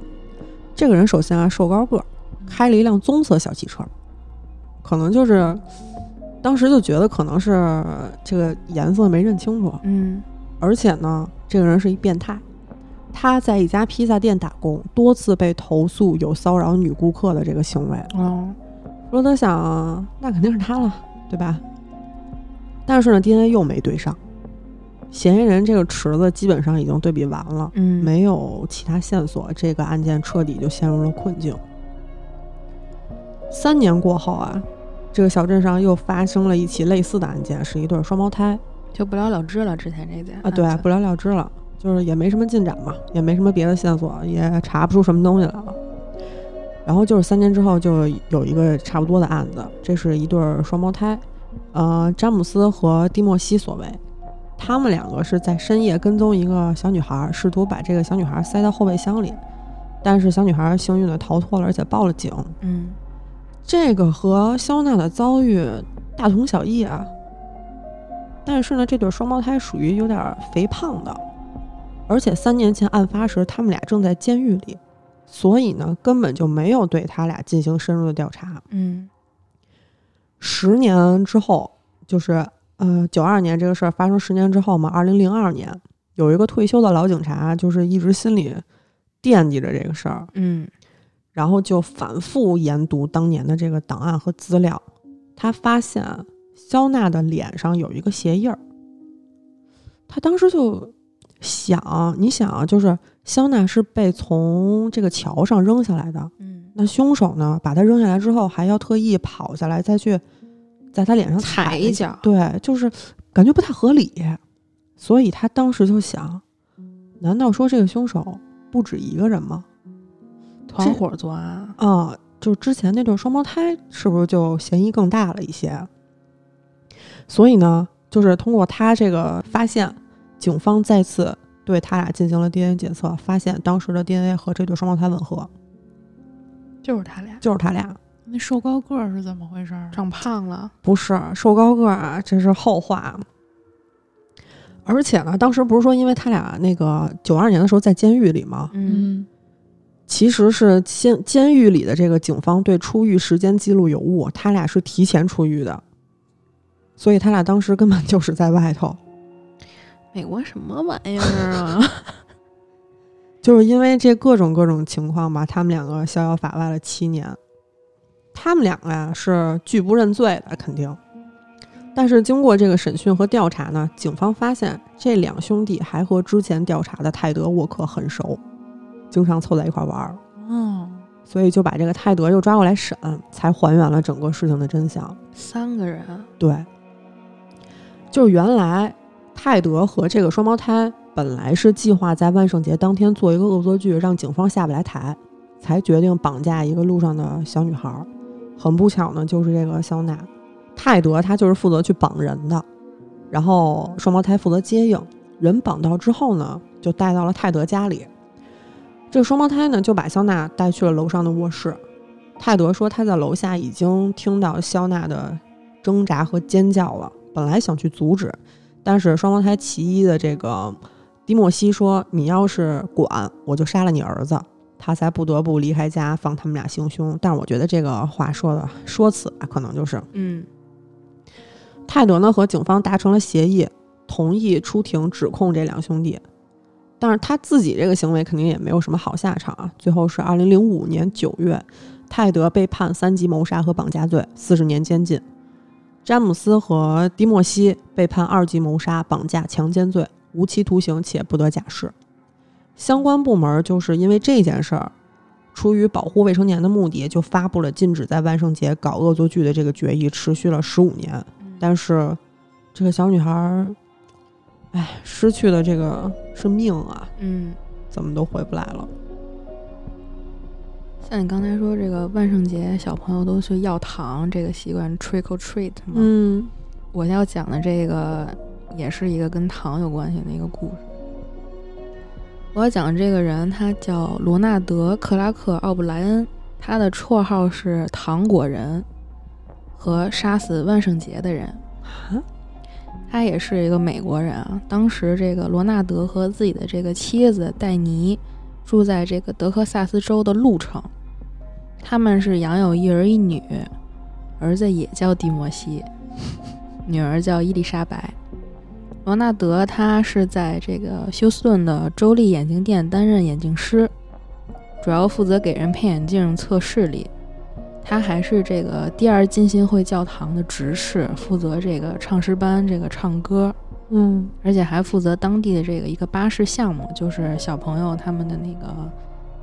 这个人首先啊瘦高个儿，开了一辆棕色小汽车，可能就是当时就觉得可能是这个颜色没认清楚，嗯而且呢，这个人是一变态。他在一家披萨店打工，多次被投诉有骚扰女顾客的这个行为。哦，罗德想，那肯定是他了，对吧？但是呢，DNA 又没对上，嫌疑人这个池子基本上已经对比完了，嗯，没有其他线索，这个案件彻底就陷入了困境。三年过后啊，这个小镇上又发生了一起类似的案件，是一对双胞胎就不了了之了。之前这件啊，对，不了了之了，就是也没什么进展嘛，也没什么别的线索，也查不出什么东西来了。然后就是三年之后，就有一个差不多的案子，这是一对儿双胞胎，呃，詹姆斯和蒂莫西所为，他们两个是在深夜跟踪一个小女孩，试图把这个小女孩塞到后备箱里，但是小女孩幸运的逃脱了，而且报了警。嗯这个和肖娜的遭遇大同小异啊。但是呢，这对双胞胎属于有点肥胖的，而且三年前案发时他们俩正在监狱里，所以呢根本就没有对他俩进行深入的调查。嗯十年之后，就是呃九二年这个事儿发生十年之后嘛，二零零二年有一个退休的老警察，就是一直心里惦记着这个事儿，嗯然后就反复研读当年的这个档案和资料，他发现肖娜的脸上有一个鞋印儿。他当时就想，你想啊，就是肖娜是被从这个桥上扔下来的，嗯，那凶手呢，把她扔下来之后，还要特意跑下来，再去在她脸上踩一一脚对，就是感觉不太合理。所以他当时就想，难道说这个凶手不止一个人吗？团伙作案。啊，就之前那对双胞胎是不是就嫌疑更大了一些？所以呢，就是通过他这个发现，警方再次对他俩进行了 DNA 检测，发现当时的 DNA 和这对双胞胎吻合，就是他俩就是他俩。那瘦高个儿是怎么回事儿？长胖了。不是瘦高个儿啊，这是后话。而且呢，当时不是说因为他俩那个九二年的时候在监狱里吗？嗯其实是监监狱里的这个警方对出狱时间记录有误，他俩是提前出狱的，所以他俩当时根本就是在外头，美国什么玩意儿啊？就是因为这各种各种情况吧，他们两个逍遥法外了七年。他们两个呀是拒不认罪的，肯定。但是经过这个审讯和调查呢，警方发现这两兄弟还和之前调查的泰德沃克很熟，经常凑在一块玩儿，嗯，所以就把这个泰德又抓过来审，才还原了整个事情的真相。三个人。对，就是原来泰德和这个双胞胎本来是计划在万圣节当天做一个恶作剧，让警方下不来台，才决定绑架一个路上的小女孩。很不巧呢，就是这个肖娜，泰德他就是负责去绑人的，然后双胞胎负责接应。人绑到之后呢，就带到了泰德家里。这个双胞胎呢，就把肖娜带去了楼上的卧室。泰德说他在楼下已经听到肖娜的挣扎和尖叫了，本来想去阻止，但是双胞胎其一的这个迪莫西说：“你要是管，我就杀了你儿子。”他才不得不离开家，放他们俩行凶。但是我觉得这个话说的说辞啊，可能就是嗯泰德呢和警方达成了协议，同意出庭指控这两兄弟。但是他自己这个行为肯定也没有什么好下场啊。最后是二零零五年九月。泰德被判三级谋杀和绑架罪，四十年监禁；詹姆斯和迪莫西被判二级谋杀、绑架、强奸罪，无期徒刑且不得假释。相关部门就是因为这件事儿，出于保护未成年的目的，就发布了禁止在万圣节搞恶作剧的这个决议，持续了十五年。但是，这个小女孩儿，哎，失去的这个是命啊，嗯。怎么都回不来了。像你刚才说这个万圣节小朋友都去要糖这个习惯 trick or treat 吗？嗯，我要讲的这个也是一个跟糖有关系的一个故事。我要讲的这个人他叫罗纳德·克拉克·奥布莱恩，他的绰号是糖果人和杀死万圣节的人。他也是一个美国人啊。当时这个罗纳德和自己的这个妻子戴尼住在这个德克萨斯州的鹿城。他们是养有一儿一女，儿子也叫蒂莫西，女儿叫伊丽莎白。罗纳德他是在这个休斯顿的州立眼镜店担任眼镜师，主要负责给人配眼镜、测视力。他还是这个第二浸信会教堂的执事，负责这个唱诗班这个唱歌，嗯，而且还负责当地的这个一个巴士项目，就是小朋友他们的那个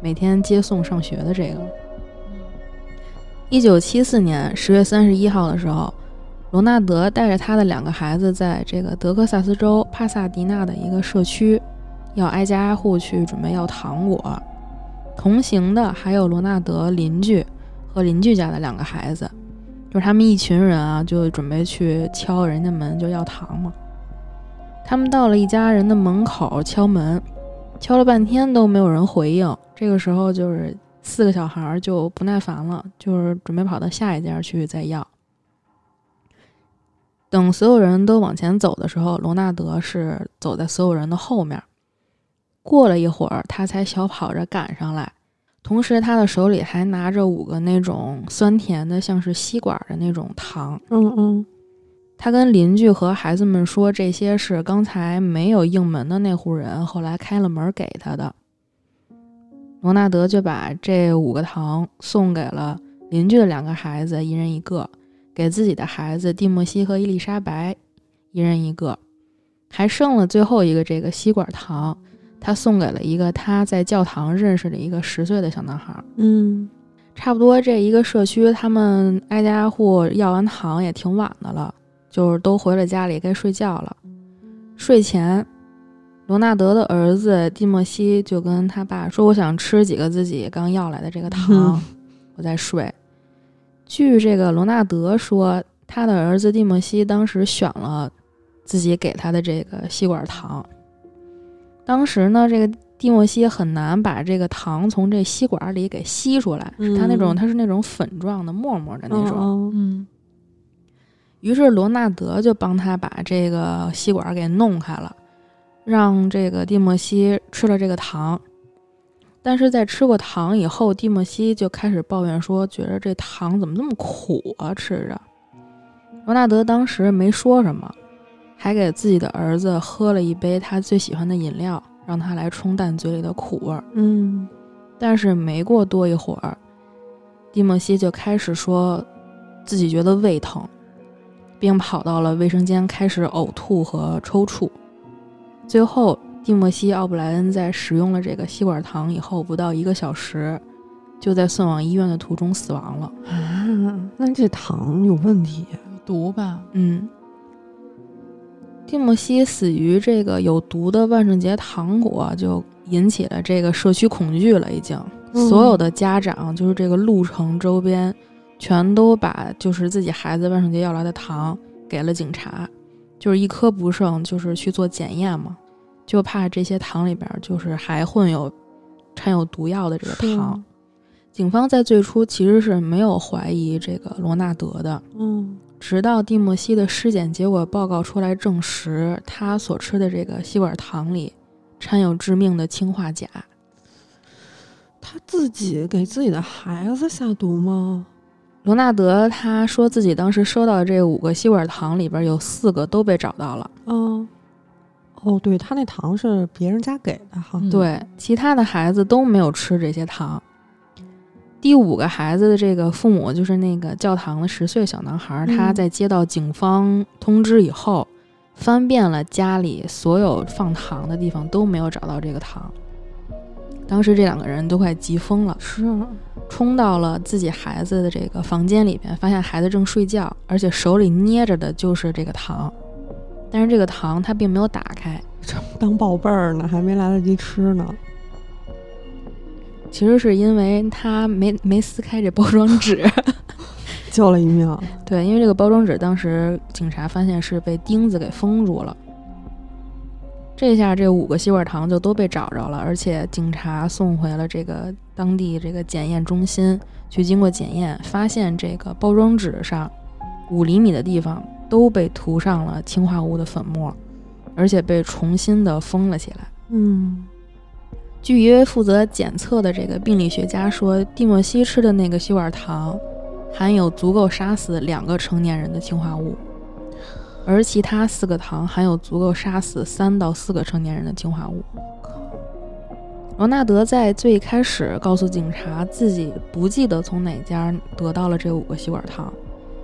每天接送上学的这个。一九七四年十月三十一号的时候，罗纳德带着他的两个孩子，在这个德克萨斯州帕萨迪纳的一个社区，要挨家挨户去准备要糖果。同行的还有罗纳德邻居和邻居家的两个孩子，就是他们一群人啊，就准备去敲人家门，就要糖嘛。他们到了一家人的门口敲门，敲了半天都没有人回应。这个时候就是。四个小孩就不耐烦了，就是准备跑到下一家去再要。等所有人都往前走的时候，罗纳德是走在所有人的后面。过了一会儿，他才小跑着赶上来，同时他的手里还拿着五个那种酸甜的，像是吸管的那种糖。嗯嗯，他跟邻居和孩子们说，这些是刚才没有应门的那户人后来开了门给他的。罗纳德就把这五个糖送给了邻居的两个孩子，一人一个；给自己的孩子蒂莫西和伊丽莎白，一人一个。还剩了最后一个这个吸管糖，他送给了一个他在教堂认识的一个十岁的小男孩。嗯，差不多这一个社区，他们挨家挨户要完糖也挺晚的了，就是都回了家里该睡觉了。睡前。罗纳德的儿子蒂莫西就跟他爸说：“我想吃几个自己刚要来的这个糖，我再睡。”据这个罗纳德说，他的儿子蒂莫西当时选了自己给他的这个吸管糖。当时呢，这个蒂莫西很难把这个糖从这吸管里给吸出来，他那种他是那种粉状的沫沫的那种。嗯。于是罗纳德就帮他把这个吸管给弄开了。让这个蒂莫西吃了这个糖，但是在吃过糖以后，蒂莫西就开始抱怨说，觉得这糖怎么那么苦啊？吃着，罗纳德当时没说什么，还给自己的儿子喝了一杯他最喜欢的饮料，让他来冲淡嘴里的苦味儿。嗯，但是没过多一会儿，蒂莫西就开始说自己觉得胃疼，并跑到了卫生间开始呕吐和抽搐。最后，蒂莫西·奥布莱恩在使用了这个吸管糖以后，不到一个小时，就在送往医院的途中死亡了。啊，那这糖有问题，有毒吧？嗯。蒂莫西死于这个有毒的万圣节糖果，就引起了这个社区恐惧了。已经，嗯所有的家长就是这个路程周边，全都把就是自己孩子万圣节要来的糖给了警察，就是一颗不剩，就是去做检验嘛，就怕这些糖里边就是还混有掺有毒药的这个糖。警方在最初其实是没有怀疑这个罗纳德的，嗯直到蒂莫西的尸检结果报告出来证实，他所吃的这个吸管糖里掺有致命的氰化钾。他自己给自己的孩子下毒吗？罗纳德他说自己当时收到的这五个吸管糖里边有四个都被找到了，嗯，哦，对他那糖是别人家给的哈。嗯对，其他的孩子都没有吃这些糖。第五个孩子的这个父母就是那个教堂的十岁小男孩，他嗯在接到警方通知以后，翻遍了家里所有放糖的地方都没有找到这个糖。当时这两个人都快急疯了，是，冲到了自己孩子的这个房间里边，发现孩子正睡觉，而且手里捏着的就是这个糖，但是这个糖他并没有打开，当宝贝儿呢，还没来得及吃呢。其实是因为他没没撕开这包装纸。救了一命。对，因为这个包装纸当时警察发现是被钉子给封住了。这下这五个吸管糖就都被找着了，而且警察送回了这个当地这个检验中心去经过检验，发现这个包装纸上五厘米的地方都被涂上了氰化物的粉末，而且被重新的封了起来。嗯，据一位负责检测的这个病理学家说，蒂莫西吃的那个吸管糖含有足够杀死两个成年人的氰化物，而其他四个糖含有足够杀死三到四个成年人的氰化物。罗纳德在最开始告诉警察自己不记得从哪家得到了这五个吸管糖，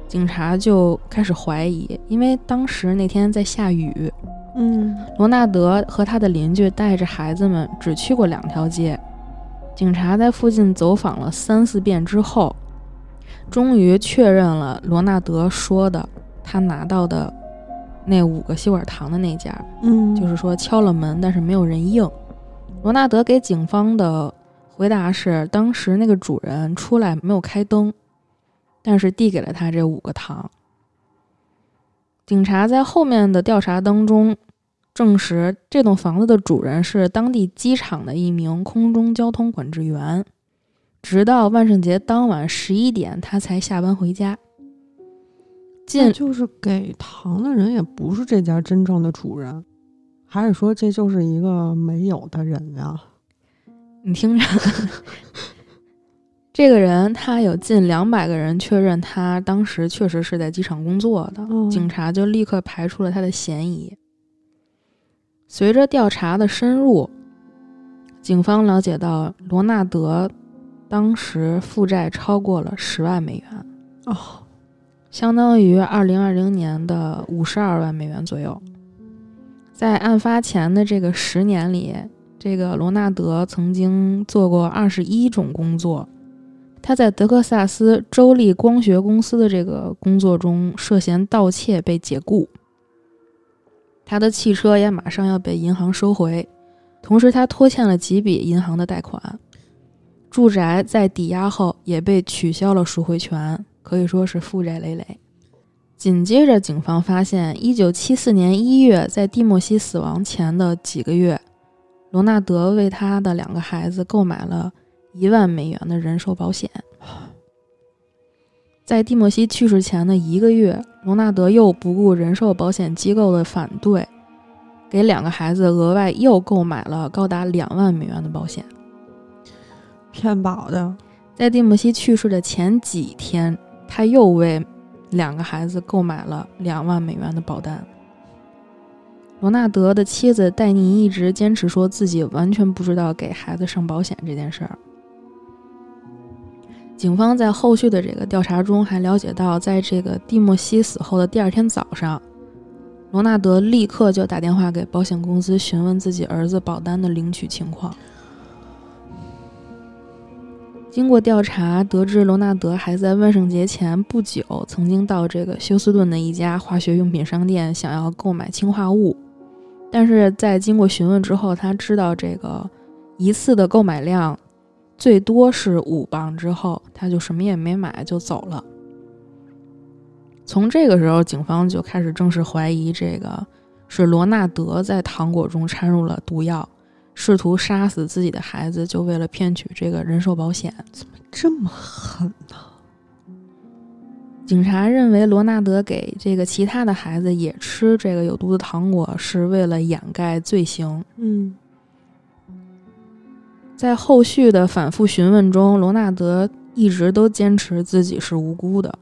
警察就开始怀疑，因为当时那天在下雨，嗯，罗纳德和他的邻居带着孩子们只去过两条街，警察在附近走访了三四遍之后，终于确认了罗纳德说的他拿到的那五个吸管糖的那家，嗯，就是说敲了门，但是没有人应。罗纳德给警方的回答是，当时那个主人出来没有开灯，但是递给了他这五个糖。警察在后面的调查当中证实，这栋房子的主人是当地机场的一名空中交通管制员，直到万圣节当晚十一点，他才下班回家。那近就是给糖的人也不是这家真正的主人，还是说这就是一个没有的人呀？你听着，这个人他有近两百个人确认他当时确实是在机场工作的，嗯警察就立刻排除了他的嫌疑。随着调查的深入，警方了解到罗纳德当时负债超过了十万美元，哦，相当于二零二零年的五十二万美元左右。在案发前的这个十年里，这个罗纳德曾经做过二十一种工作。他在德克萨斯州立光学公司的这个工作中涉嫌盗窃被解雇，他的汽车也马上要被银行收回，同时他拖欠了几笔银行的贷款，住宅在抵押后也被取消了赎回权，可以说是负债累累。紧接着，警方发现，1974年1月，在蒂莫西死亡前的几个月，罗纳德为他的两个孩子购买了一万美元的人寿保险。在蒂莫西去世前的一个月，罗纳德又不顾人寿保险机构的反对，给两个孩子额外又购买了高达两万美元的保险。骗保的，在蒂莫西去世的前几天，他又为两个孩子购买了两万美元的保单。罗纳德的妻子戴妮一直坚持说自己完全不知道给孩子上保险这件事儿。警方在后续的这个调查中还了解到，在这个蒂莫西死后的第二天早上，罗纳德立刻就打电话给保险公司询问自己儿子保单的领取情况。经过调查，得知罗纳德还在万圣节前不久曾经到这个休斯顿的一家化学用品商店，想要购买氰化物。但是在经过询问之后，他知道这个一次的购买量最多是五磅，之后他就什么也没买就走了。从这个时候，警方就开始正式怀疑这个是罗纳德在糖果中掺入了毒药。试图杀死自己的孩子，就为了骗取这个人寿保险，怎么这么狠呢？警察认为罗纳德给这个其他的孩子也吃这个有毒的糖果，是为了掩盖罪行。嗯，在后续的反复询问中，罗纳德一直都坚持自己是无辜的。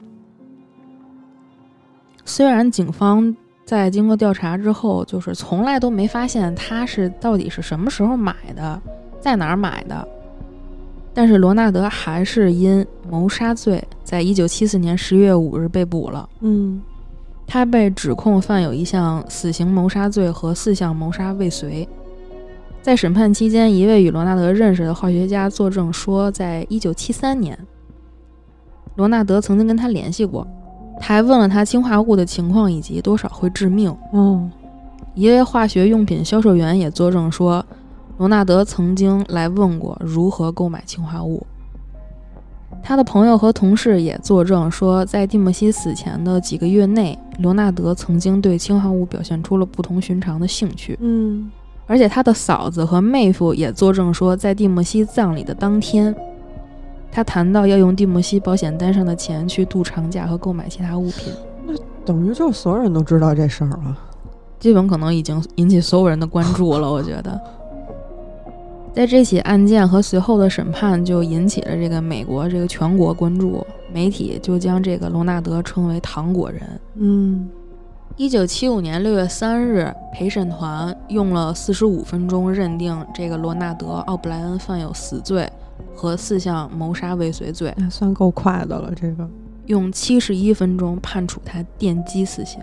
虽然警方。在经过调查之后，就是从来都没发现他是到底是什么时候买的，在哪儿买的。但是罗纳德还是因谋杀罪，在一九七四年十月五日被捕了。嗯，他被指控犯有一项死刑谋杀罪和四项谋杀未遂。在审判期间，一位与罗纳德认识的化学家作证说，在一九七三年，罗纳德曾经跟他联系过。他还问了他氰化物的情况以及多少会致命。哦，一位化学用品销售员也作证说，罗纳德曾经来问过如何购买氰化物。他的朋友和同事也作证说，在蒂莫西死前的几个月内，罗纳德曾经对氰化物表现出了不同寻常的兴趣。嗯，而且他的嫂子和妹夫也作证说，在蒂莫西葬礼的当天。他谈到要用蒂姆西保险单上的钱去度长假和购买其他物品，那等于就是所有人都知道这事儿了。基本可能已经引起所有人的关注了。我觉得，在这起案件和随后的审判就引起了这个美国这个全国关注，媒体就将这个罗纳德称为“糖果人”。嗯，一九七五年六月三日，陪审团用了四十五分钟认定这个罗纳德·奥布莱恩犯有死罪。和四项谋杀未遂罪，那算够快的了。这个用七十一分钟判处他电击死刑。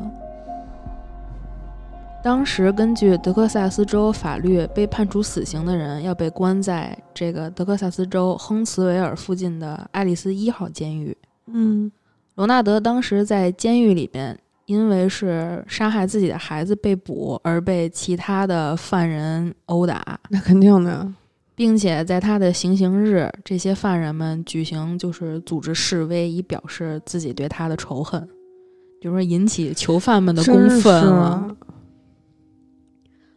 当时根据德克萨斯州法律，被判处死刑的人要被关在这个德克萨斯州亨茨维尔附近的爱丽丝一号监狱。嗯，罗纳德当时在监狱里边，因为是杀害自己的孩子被捕，而被其他的犯人殴打。那肯定的。并且在他的行刑日，这些犯人们举行就是组织示威，以表示自己对他的仇恨，就是引起囚犯们的公愤了。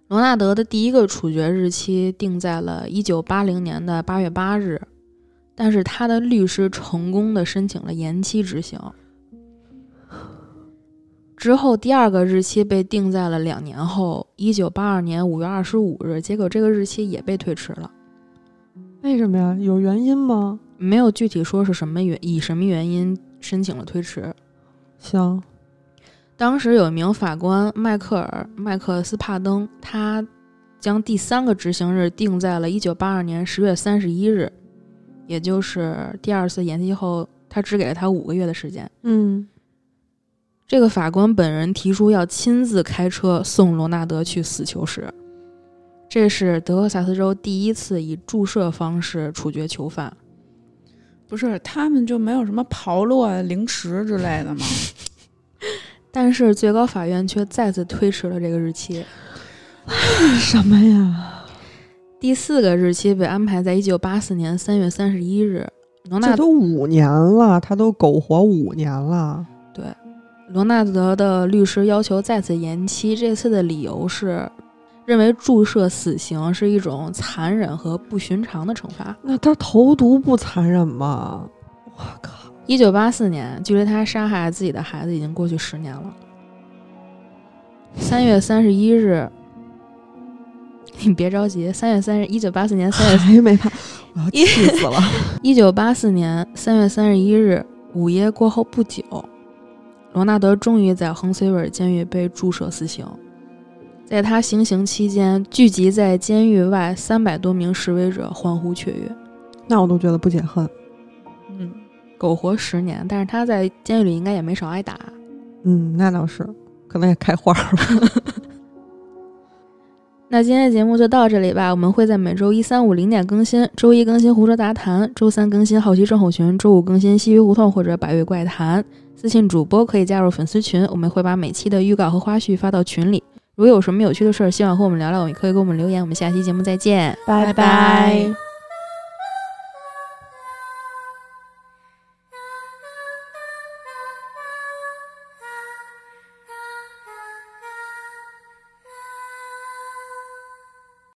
罗纳德的第一个处决日期定在了一九八零年的八月八日，但是他的律师成功的申请了延期执行。之后，第二个日期被定在了两年后，一九八二年五月二十五日，结果这个日期也被推迟了。为什么呀？有原因吗？没有具体说是什么原以什么原因申请了推迟。行，当时有一名法官迈克尔·麦克斯帕登，他将第三个执行日定在了一九八二年十月三十一日，也就是第二次延期后，他只给了他五个月的时间。嗯，这个法官本人提出要亲自开车送罗纳德去死囚室。这是德克萨斯州第一次以注射方式处决囚犯，不是他们就没有什么刨落、零食之类的吗？但是最高法院却再次推迟了这个日期。为什么呀？第四个日期被安排在一九八四年三月三十一日。罗纳这都五年了，他都苟活五年了。对，罗纳德的律师要求再次延期，这次的理由是。认为注射死刑是一种残忍和不寻常的惩罚。那他投毒不残忍吗？我靠！一九八四年，距离他杀害自己的孩子已经过去十年了。三月三十一日，你别着急。三月三日，一九八四年三月，还没判，我要气死了。一九八四年三月三十一日午夜过后不久，罗纳德终于在亨斯维尔监狱被注射死刑。在他行刑期间，聚集在监狱外三百多名示威者欢呼雀跃。那我都觉得不解恨。嗯，苟活十年，但是他在监狱里应该也没少挨打。嗯，那倒是，可能也开花了。那今天的节目就到这里吧。我们会在每周一、三、五零点更新，周一更新《胡说杂谈》，周三更新《好奇症候群》，周五更新《西域胡同》或者《百味怪谈》。私信主播可以加入粉丝群，我们会把每期的预告和花絮发到群里。如果有什么有趣的事儿希望和我们聊聊也可以给我们留言。我们下期节目再见。拜拜。